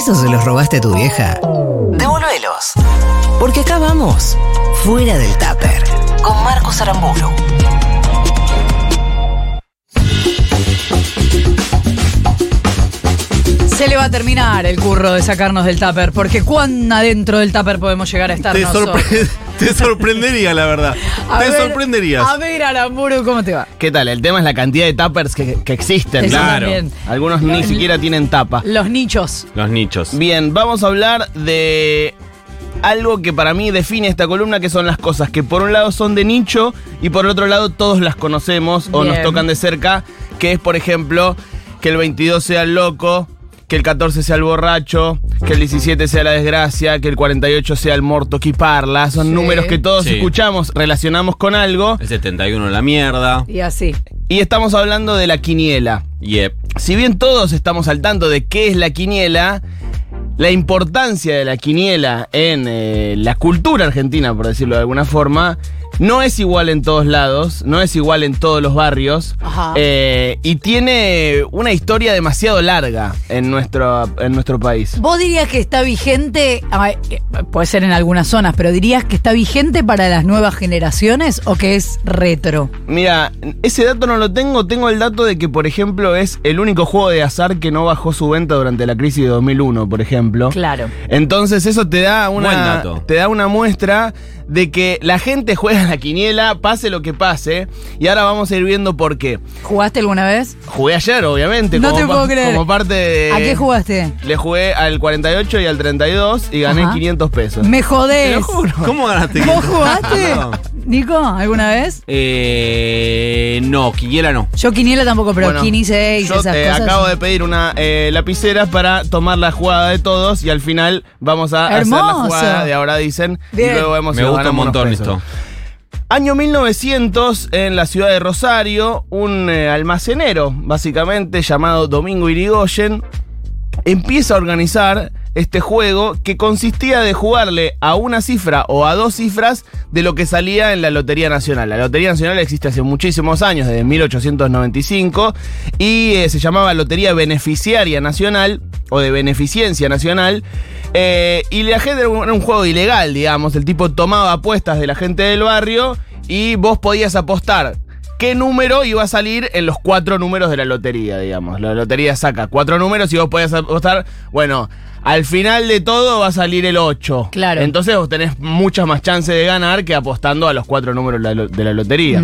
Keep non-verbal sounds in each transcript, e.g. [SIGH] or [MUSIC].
¿Esos se los robaste a tu vieja? Devolvelos. Porque acá vamos, fuera del tupper, con Marcos Aramburu. Se le va a terminar el curro de sacarnos del tupper, porque cuán adentro del tupper podemos llegar a estar Te, nosotros. sorpre- [LAUGHS] te sorprendería, la verdad. A te ver, sorprenderías. A ver, Aramburu, ¿cómo te va? ¿Qué tal? El tema es la cantidad de tuppers que, que existen. Eso Claro. también. Algunos ni siquiera tienen tapa. Los nichos. Los nichos. Bien, vamos a hablar de algo que para mí define esta columna, que son las cosas que por un lado son de nicho y por otro lado todos las conocemos o nos tocan de cerca, que es por ejemplo que el 22 sea el loco, que el 14 sea el borracho, que el 17 sea la desgracia, que el 48 sea el morto que parla. Son Sí. números que todos Sí. escuchamos, relacionamos con algo El 71 la mierda. Y así. y estamos hablando de la quiniela. Yep. Si bien todos estamos al tanto de qué es la quiniela, la importancia de la quiniela en eh, la cultura argentina, por decirlo de alguna forma, no es igual en todos lados, no es igual en todos los barrios, Ajá. eh, y tiene una historia demasiado larga en nuestro, en nuestro país. ¿Vos dirías que está vigente, puede ser en algunas zonas, pero dirías que está vigente para las nuevas generaciones o que es retro? Mira, ese dato no lo tengo, tengo el dato de que, por ejemplo, es el único juego de azar que no bajó su venta durante la crisis de 2001, por ejemplo. Claro. Entonces eso te da una te da una muestra de que la gente juega la quiniela, pase lo que pase, y ahora vamos a ir viendo por qué. ¿Jugaste alguna vez? Jugué ayer, obviamente, No como, te puedo creer. como parte de ¿A qué jugaste? Le jugué al 48 y al 32 y gané Ajá. 500 pesos. Me Te jodés. lo juro. ¿Cómo ganaste? ¿Vos 500? jugaste? No. Nico, ¿alguna vez? Eh, no, Quiniela no. Yo quiniela tampoco, pero Bueno, Kini 6, yo esas eh, cosas. acabo de pedir una eh, lapicera para tomar la jugada de todos y al final vamos a hacer la jugada de ahora dicen Bien. y luego vemos si Me nos gusta un ganamos unos montón pesos. esto. Año 1900, en la ciudad de Rosario, un eh, almacenero, básicamente, llamado Domingo Irigoyen, empieza a organizar este juego que consistía de jugarle a una cifra o a dos cifras de lo que salía en la Lotería Nacional. La Lotería Nacional existe hace muchísimos años, desde 1895, y eh, se llamaba Lotería Beneficiaria Nacional o de Beneficencia Nacional. eh, y la gente era un, era un juego ilegal, digamos. El tipo tomaba apuestas de la gente del barrio y vos podías apostar qué número iba a salir en los cuatro números de la lotería, digamos. La lotería saca cuatro números y vos podías apostar, bueno, al final de todo va a salir el 8. Claro. Entonces vos tenés muchas más chances de ganar que apostando a los cuatro números de la, lotería.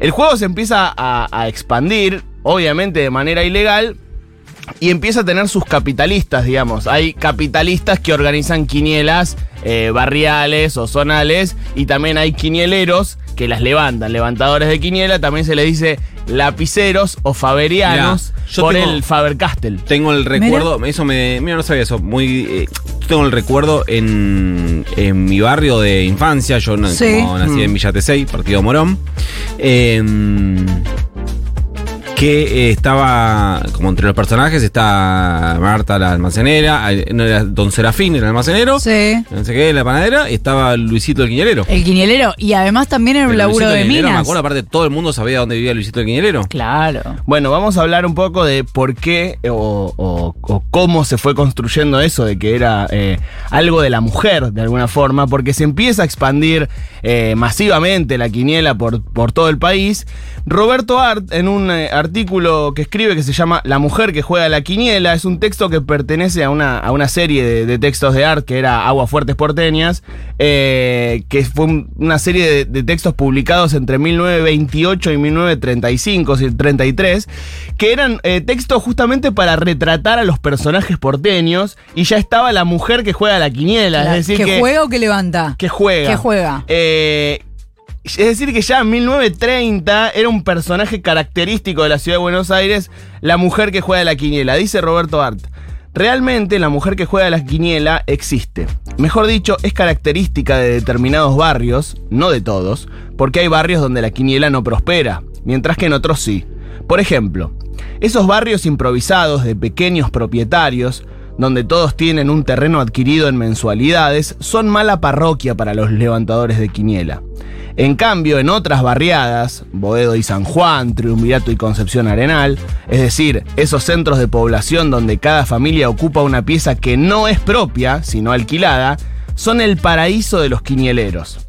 El juego se empieza a, a expandir, obviamente de manera ilegal, y empieza a tener sus capitalistas, digamos. Hay capitalistas que organizan quinielas eh, barriales o zonales, y también hay quinieleros que las levantan. Levantadores de quiniela, también se les dice lapiceros o faberianos Mirá, yo por tengo- el Faber-Castell. Tengo el recuerdo, eso me. Mira, no sabía eso. Muy. eh, tengo el recuerdo en, en mi barrio de infancia. Yo na- Sí. como nací Mm. en Villa Tesey, partido Morón. em, que eh, estaba. Como entre los personajes está Marta la almacenera. eh, No era Don Serafín, el almacenero. Sí. No sé qué, la panadera. Y estaba Luisito el Quiñelero. El quinielero. Y además también era un laburo de Quiñelero, minas. Me acuerdo, aparte, todo el mundo sabía dónde vivía Luisito el Quiñelero. Claro. Bueno, vamos a hablar un poco de por qué o, o- o cómo se fue construyendo eso, de que era eh, algo de la mujer, de alguna forma, porque se empieza a expandir eh, masivamente la quiniela por, por todo el país. Roberto Art, en un eh, artículo que escribe que se llama La mujer que juega la quiniela, es un texto que pertenece a una, a una serie de, de textos de Art que era Aguas Fuertes Porteñas, eh, que fue un- una serie de, de textos publicados entre 1928 y 1935, sí, 33, que eran eh, textos justamente para retratar a los personajes porteños y ya estaba la mujer que juega la quiniela, es decir, ¿Que que, juega o que levanta? que juega. Que juega. Eh, es decir, que ya en 1930 era un personaje característico de la ciudad de Buenos Aires, la mujer que juega la quiniela. Dice Roberto Art. Realmente la mujer que juega la quiniela existe. Mejor dicho, es característica de determinados barrios, no de todos, porque hay barrios donde la quiniela no prospera, mientras que en otros sí. Por ejemplo, esos barrios improvisados de pequeños propietarios, donde todos tienen un terreno adquirido en mensualidades, son mala parroquia para los levantadores de quiniela. En cambio, en otras barriadas, Boedo y San Juan, Triunvirato y Concepción Arenal, es decir, esos centros de población donde cada familia ocupa una pieza que no es propia, sino alquilada, son el paraíso de los quinieleros.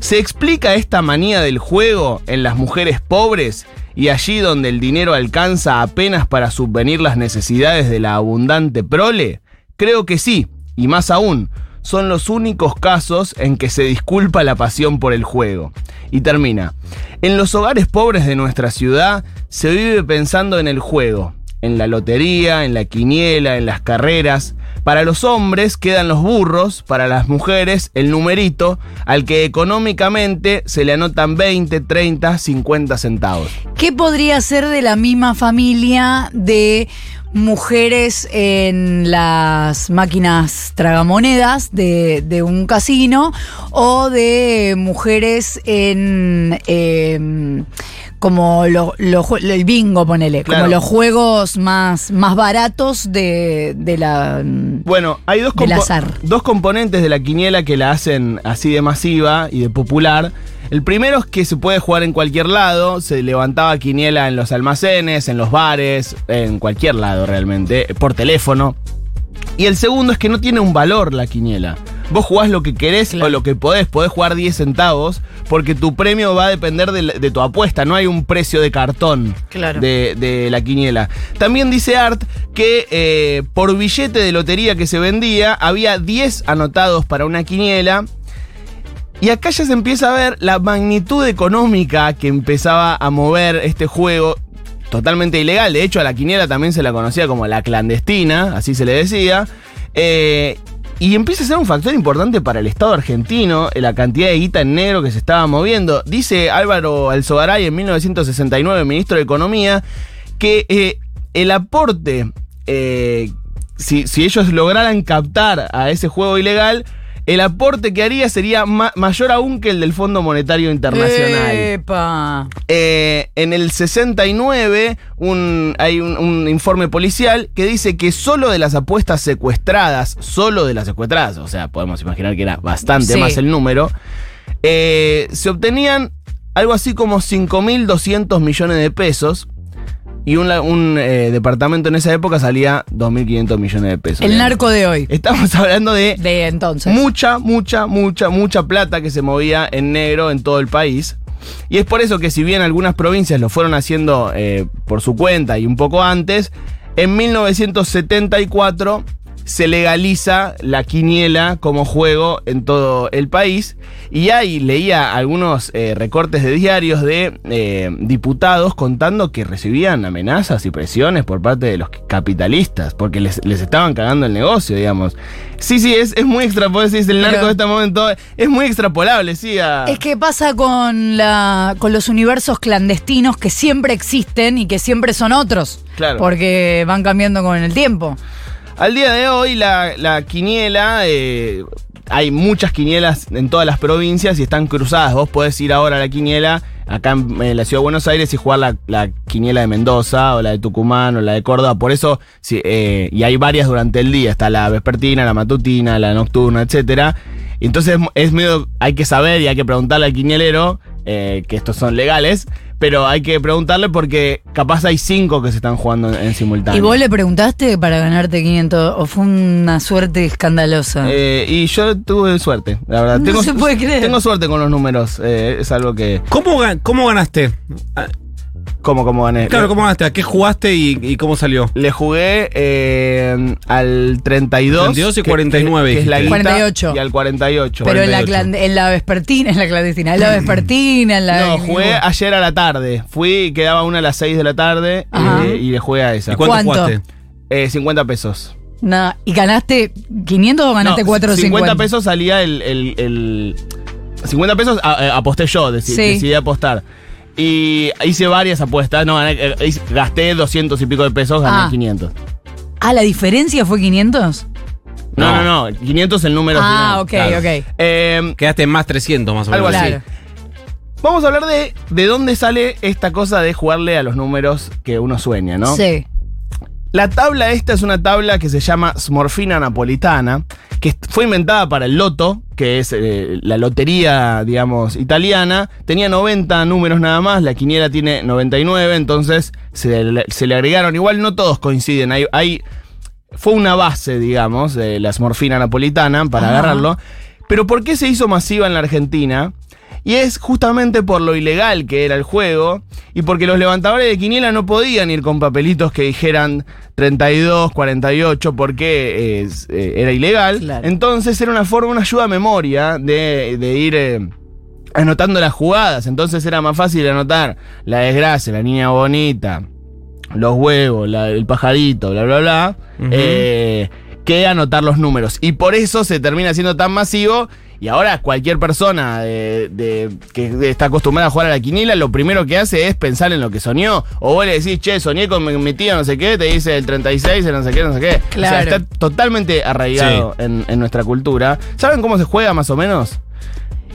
¿Se explica esta manía del juego en las mujeres pobres y allí donde el dinero alcanza apenas para subvenir las necesidades de la abundante prole? Creo que sí, y más aún, son los únicos casos en que se disculpa la pasión por el juego. Y termina. En los hogares pobres de nuestra ciudad se vive pensando en el juego, en la lotería, en la quiniela, en las carreras. Para los hombres quedan los burros, para las mujeres el numerito, al que económicamente se le anotan 20, 30, 50 centavos. ¿Qué podría ser de la misma familia de mujeres en las máquinas tragamonedas de, de un casino o de mujeres en em, como lo- el bingo, ponele, Claro. como los juegos más, más baratos de, de la... Bueno, hay dos, compo- azar. dos componentes de la quiniela que la hacen así de masiva y de popular. El primero es que se puede jugar en cualquier lado, se levantaba quiniela en los almacenes, en los bares, en cualquier lado realmente, por teléfono. Y el segundo es que no tiene un valor la quiniela. Vos jugás lo que querés o lo que podés, podés jugar 10 centavos, porque tu premio va a depender de, tu apuesta, no hay un precio de cartón Claro. de, de la quiniela. También dice Art que eh, por billete de lotería que se vendía, había 10 anotados para una quiniela. Y acá ya se empieza a ver la magnitud económica que empezaba a mover este juego. Totalmente ilegal. De hecho, a la quiniela también se la conocía como la clandestina, así se le decía. Eh, y empieza a ser un factor importante para el Estado argentino, la cantidad de guita en negro que se estaba moviendo. Dice Álvaro Alzogaray en 1969, ministro de Economía, que eh, el aporte, eh, si ellos lograran captar a ese juego ilegal, el aporte que haría sería ma- mayor aún que el del Fondo Monetario Internacional. ¡Epa! Eh, en el 69 un- hay un, un informe policial que dice que solo de las apuestas secuestradas, solo de las secuestradas, o sea, podemos imaginar que era bastante Sí. más el número, eh, se obtenían algo así como 5.200 millones de pesos. Y un, un, eh, departamento en esa época salía 2.500 millones de pesos. El narco de hoy. Estamos [LAUGHS] hablando de De entonces. mucha, mucha, mucha, mucha plata que se movía en negro en todo el país. Y es por eso que si bien algunas provincias lo fueron haciendo eh, por su cuenta y un poco antes, en 1974 se legaliza la quiniela como juego en todo el país. Y ahí leía algunos eh, recortes de diarios de eh, diputados contando que recibían amenazas y presiones por parte de los capitalistas, porque les, les estaban cagando el negocio, digamos. Sí, sí, es, es muy extrapolable, el narco Pero- de este momento, es muy extrapolable, sí. a- Es que pasa con, la, con los universos clandestinos que siempre existen y que siempre son otros. Claro. Porque van cambiando con el tiempo. Al día de hoy la, la quiniela, eh, hay muchas quinielas en todas las provincias y están cruzadas. Vos podés ir ahora a la quiniela acá en, la ciudad de Buenos Aires y jugar la, la quiniela de Mendoza o la de Tucumán o la de Córdoba. Por eso, eh, y hay varias durante el día. Está la vespertina, la matutina, la nocturna, etcétera. Entonces es medio, hay que saber y hay que preguntarle al quinielero eh, que estos son legales. Pero hay que preguntarle porque capaz hay cinco que se están jugando en, en simultáneo. ¿Y vos le preguntaste para ganarte 500 o fue una suerte escandalosa? Eh, y yo tuve suerte, la verdad. No se puede creer. Tengo suerte con los números. eh, es algo que. ¿Cómo, ga- cómo ganaste? ¿Cómo, cómo gané? Claro, ¿cómo ganaste? ¿A qué jugaste y, y cómo salió? le jugué eh, al 32. 32 y que- 49 que, que es la guita, 48. Y al 48. Pero en la, 48. en la vespertina, en la clandestina, en la vespertina, en la. No, jugué ayer a la tarde. Fui, quedaba una a las 6 de la tarde eh, y le jugué a esa. ¿Y cuánto, ¿Cuánto? jugaste? Eh, 50 pesos. No, ¿Y ganaste 500 o ganaste No, 450? 50 pesos salía el. el- el- 50 pesos a- eh, aposté yo, deci- Sí. decidí apostar. Y hice varias apuestas. No, gané- eh, gasté 200 y pico de pesos, gané Ah. 500. Ah, ¿la diferencia fue 500? No, No. no, no. 500 es el número Ah, final. ok, Claro. ok. Eh, Quedaste en más 300 más o menos. Algo así. Claro. vamos a hablar de, de dónde sale esta cosa de jugarle a los números que uno sueña, ¿no? Sí. La tabla esta es una tabla que se llama Smorfina Napolitana, que fue inventada para el loto, que es eh, la lotería, digamos, italiana. Tenía 90 números nada más, la quiniela tiene 99, entonces se le, se le agregaron. Igual no todos coinciden, hay, hay- fue una base, digamos, de la Smorfina Napolitana para Ajá. agarrarlo. Pero ¿por qué se hizo masiva en la Argentina? Y es justamente por lo ilegal que era el juego y porque los levantadores de quiniela no podían ir con papelitos que dijeran 32, 48 porque es, eh, era ilegal. Claro. Entonces era una forma, una ayuda a memoria de, de ir eh, anotando las jugadas. Entonces era más fácil anotar la desgracia, la niña bonita, los huevos, la- el pajarito, bla, bla, bla, eh, que anotar los números. Y por eso se termina siendo tan masivo. Y ahora cualquier persona de- de- que está acostumbrada a jugar a la quinila, lo primero que hace es pensar en lo que soñó. O vos le decís, che, soñé con mi, mi tío no sé qué, te dice el 36, el no sé qué, no sé qué. Claro. O sea, está totalmente arraigado en, en nuestra cultura. ¿Saben cómo se juega más o menos?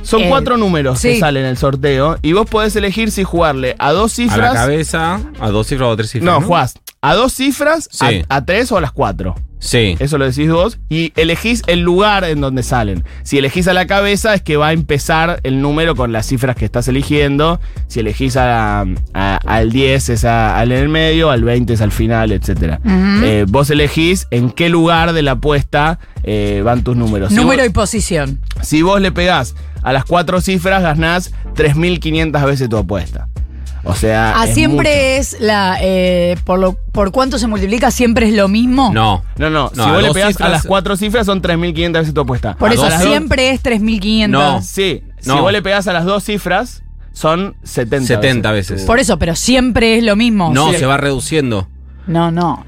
Son Eh, cuatro números que salen en el sorteo y vos podés elegir si jugarle a dos A cifras. la cabeza, a dos cifras o a tres cifras. no, No, jugás a dos cifras, Sí. a, a tres o a las cuatro. Sí. Eso lo decís vos. Y elegís el lugar en donde salen. Si elegís a la cabeza, es que va a empezar el número con las cifras que estás eligiendo. Si elegís a- a- al 10, es a- al en el medio, al 20 es al final, etc. Ujú. vos elegís en qué lugar de la apuesta eh, van tus números. Si Número vos- y posición. si vos le pegás a las cuatro cifras, ganás 3.500 veces tu apuesta. O sea. Ah, es siempre es la. eh, por, lo, ¿Por cuánto se multiplica? ¿Siempre es lo mismo? No. No, no, No, si vos le pegás a las cuatro cifras, son 3.500 veces tu apuesta. Por eso dos- las dos- siempre es 3.500. No. Sí, si No. vos le pegás a las dos cifras, son 70. 70 veces. Por eso, pero siempre es lo mismo. No, Sí. se va reduciendo. No, no.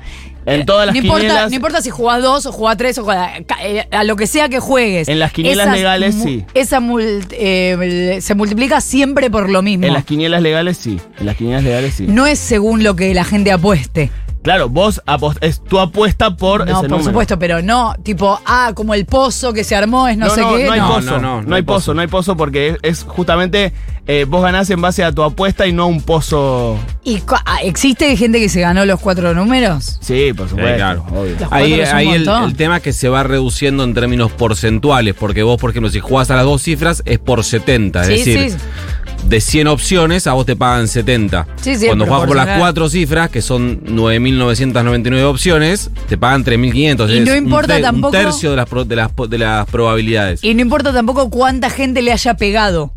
En todas las no importa, quinielas. no importa si jugás dos o jugás tres o jugás, eh, a lo que sea que juegues. En las quinielas Esas legales, sí. Esa mul- eh, se multiplica siempre por lo mismo. En las quinielas legales sí. En las quinielas legales sí. No es según lo que la gente apueste. Claro, vos apost- es tu apuesta por No, ese por número. supuesto, pero no, tipo, ah, como el pozo que se armó es no, No, sé no, qué. no hay no. pozo. No, No, no, no, hay pozo, no hay pozo porque es, es justamente eh, vos ganás en base a tu apuesta y no a un pozo. ¿Y ah, existe gente que se ganó los cuatro números? Sí, por supuesto. claro. obvio. Los Ahí, el tema es que se va reduciendo en términos porcentuales, porque vos, por ejemplo, si jugás a las dos cifras es por 70, es Sí, decir, sí. De 100 opciones a vos te pagan 70. Sí, sí, Cuando jugás por las cuatro cifras, que son 9.999 opciones, te pagan 3.500. Y es no un importa te- tampoco- Un tercio de las, pro- de las, de las probabilidades. Y no importa tampoco cuánta gente le haya pegado.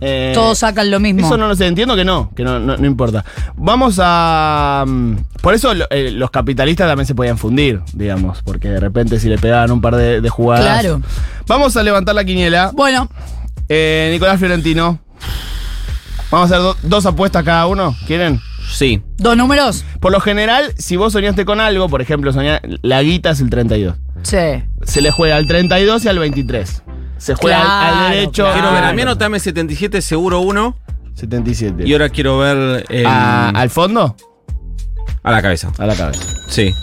Eh, Todos sacan lo mismo. Eso no lo sé, entiendo que no, que no, no, no importa. Vamos a. mm, Por eso lo- eh, los capitalistas también se podían fundir, digamos, porque de repente si le pegaban un par de, de jugadas. Claro. Vamos a levantar la quiniela. Bueno, Eh, Nicolás Fiorentino. Vamos a hacer do- dos apuestas cada uno. ¿Quieren? Sí. dos números. Por lo general, si vos soñaste con algo, por ejemplo, soñá, la guita es el 32. Sí. Se le juega al 32 y al 23. Se juega al- al, Claro, derecho. claro. Quiero ver, a mí anotame 77 seguro uno 77. y ahora quiero ver el- Ah, ¿Al fondo? a la cabeza. A la cabeza. Sí.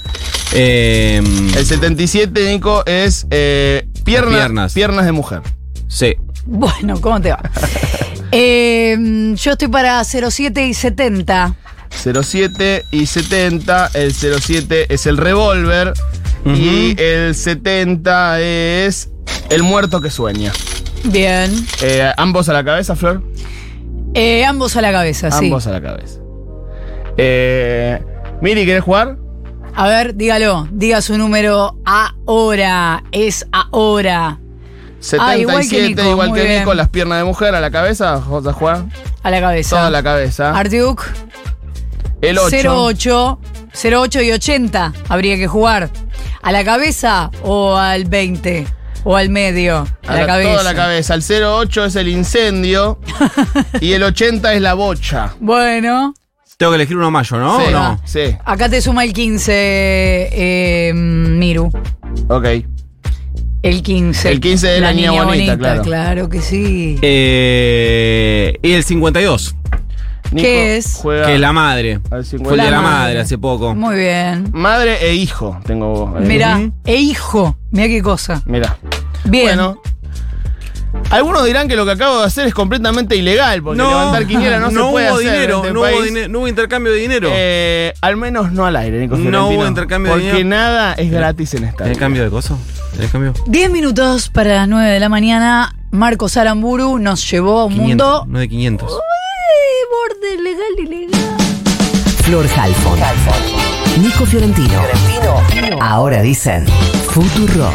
Eh, El 77, Nico, es eh, pierna- Piernas. piernas de mujer. Sí. Bueno, ¿cómo te va? [LAUGHS] Eh, yo estoy para 07 y 70. 07 y 70. El 07 es el revólver. Y el 70 es el muerto que sueña. Bien. Eh, ¿Ambos a la cabeza, Flor? Eh, ambos a la cabeza, sí. Ambos a la cabeza. Eh, Miri, ¿querés jugar? A ver, dígalo. Diga su número ahora. Es ahora. 77, igual que Nico, igual que. Nico, las piernas de mujer a la cabeza. ¿Vas a jugar? A la cabeza. Toda la cabeza. Artiuk. El 8. 08. 08 y 80. Habría que jugar. ¿A la cabeza o al 20? ¿O al medio? A, la, cabeza. Toda la cabeza. El 08 es el incendio. [LAUGHS] y el 80 es la bocha. Bueno. Tengo que elegir uno mayo, ¿no? sí, ¿O no? sí. Acá te suma el 15, eh, Miru. Ok. El 15. El 15 de la niña bonita, claro. Claro que sí. Eh, y el 52, Nico ¿Qué es? Juega que es la madre. Fue el 50. de la La madre. madre hace poco. Muy bien. Madre e hijo tengo. eh, Mira, e hijo. Mira qué cosa. Mira. Bien. Bueno. Algunos dirán que lo que acabo de hacer es completamente ilegal, porque levantar quiniela no, se puede hubo hacer. dinero, este no, hubo país. dine- no hubo intercambio de dinero. Eh, al menos no al aire, Nico No Fiorentino, hubo intercambio de Porque dinero. nada es gratis en esta. ¿Tenés vida. cambio de coso? ¿Tenés cambio? 10 minutos para las 9 de la mañana. Marcos Aramburu nos llevó a un 500, mundo. no de 500. Ay, borde legal y legal. Flor Halfon. Nico Fiorentino. Ahora dicen Futuro.